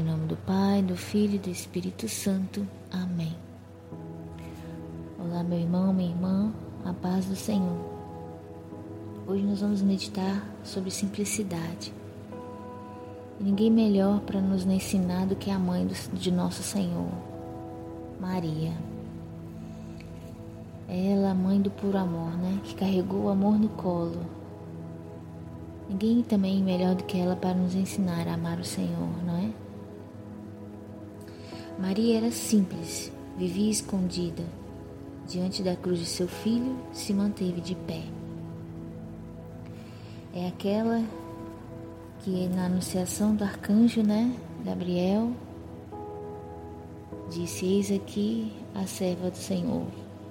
Em nome do Pai, do Filho e do Espírito Santo. Amém. Olá, meu irmão, minha irmã, a paz do Senhor. Hoje nós vamos meditar sobre simplicidade. Ninguém melhor para nos ensinar do que a mãe de nosso Senhor, Maria. Ela, mãe do puro amor, né? Que carregou o amor no colo. Ninguém também melhor do que ela para nos ensinar a amar o Senhor, não é? Maria era simples, vivia escondida. Diante da cruz de seu filho, se manteve de pé. É aquela que na anunciação do arcanjo, né, Gabriel, disse: Eis aqui a serva do Senhor,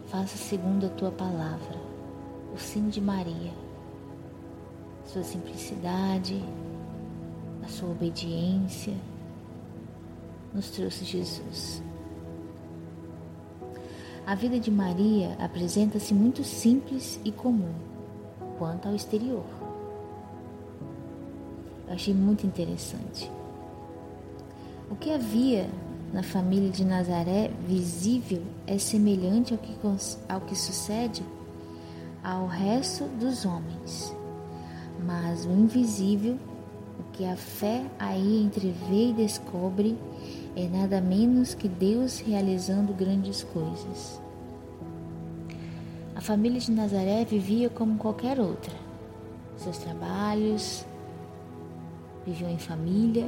faça segundo a tua palavra. O sim de Maria, sua simplicidade, a sua obediência, nos trouxe Jesus. A vida de Maria apresenta-se muito simples e comum quanto ao exterior. Eu achei muito interessante. O que havia na família de Nazaré visível é semelhante ao que, ao que sucede ao resto dos homens, mas o invisível, o que a fé aí entrevê e descobre, é nada menos que Deus realizando grandes coisas. A família de Nazaré vivia como qualquer outra. Seus trabalhos, viviam em família.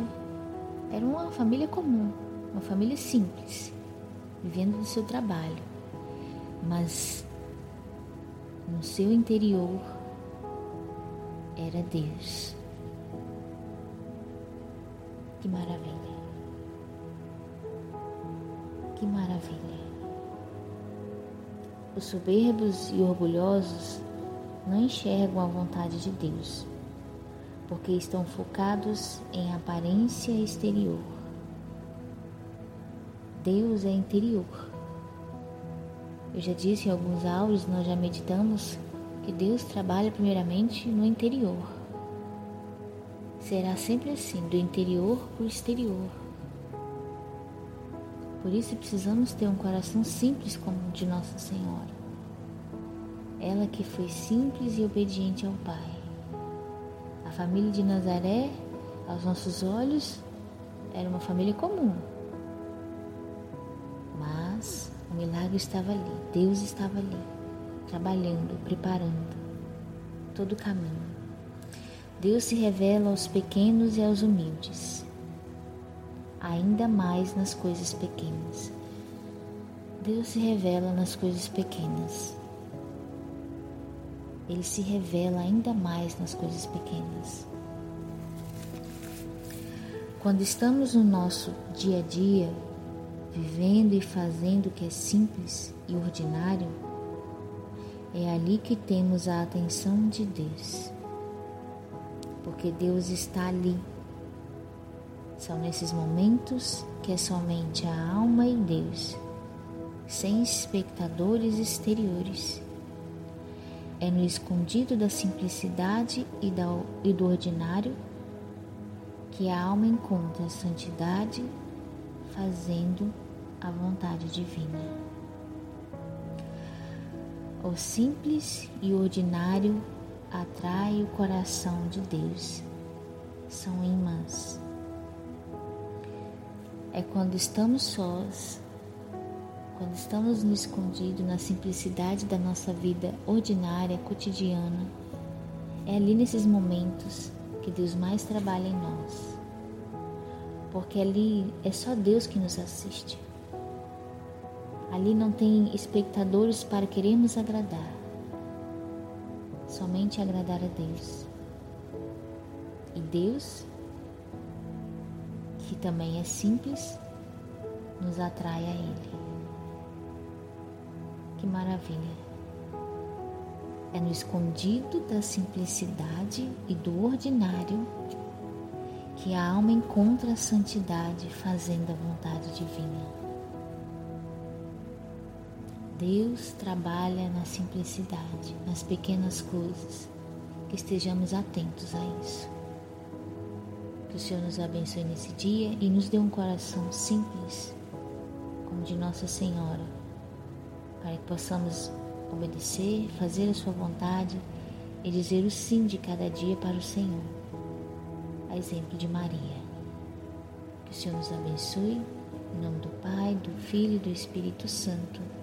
Era uma família comum, uma família simples, vivendo do seu trabalho. Mas no seu interior era Deus. Que maravilha! Que maravilha! Os soberbos e orgulhosos não enxergam a vontade de Deus, porque estão focados em aparência exterior. Deus é interior. Eu já disse em alguns áudios, nós já meditamos que Deus trabalha primeiramente no interior. Será sempre assim, do interior para o exterior. Por isso precisamos ter um coração simples como o de Nossa Senhora. Ela que foi simples e obediente ao Pai. A família de Nazaré, aos nossos olhos, era uma família comum. Mas o milagre estava ali, Deus estava ali, trabalhando, preparando todo o caminho. Deus se revela aos pequenos e aos humildes ainda mais nas coisas pequenas. Deus se revela nas coisas pequenas. Ele se revela ainda mais nas coisas pequenas. Quando estamos no nosso dia a dia, vivendo e fazendo o que é simples e ordinário, é ali que temos a atenção de Deus. Porque Deus está ali são nesses momentos que é somente a alma e Deus, sem espectadores exteriores. É no escondido da simplicidade e, do ordinário que a alma encontra a santidade fazendo a vontade divina. O simples e ordinário atrai o coração de Deus. São imãs é quando estamos sós, quando estamos no escondido, na simplicidade da nossa vida ordinária, cotidiana. É ali nesses momentos que Deus mais trabalha em nós. Porque ali é só Deus que nos assiste. Ali não tem espectadores para querermos agradar. Somente agradar a Deus. E Deus que também é simples, nos atrai a Ele. Que maravilha! É no escondido da simplicidade e do ordinário que a alma encontra a santidade fazendo a vontade divina. Deus trabalha na simplicidade, nas pequenas coisas, que estejamos atentos a isso. Que o Senhor nos abençoe nesse dia e nos dê um coração simples, como de Nossa Senhora, para que possamos obedecer, fazer a Sua vontade e dizer o sim de cada dia para o Senhor, a exemplo de Maria. Que o Senhor nos abençoe, em nome do Pai, do Filho e do Espírito Santo.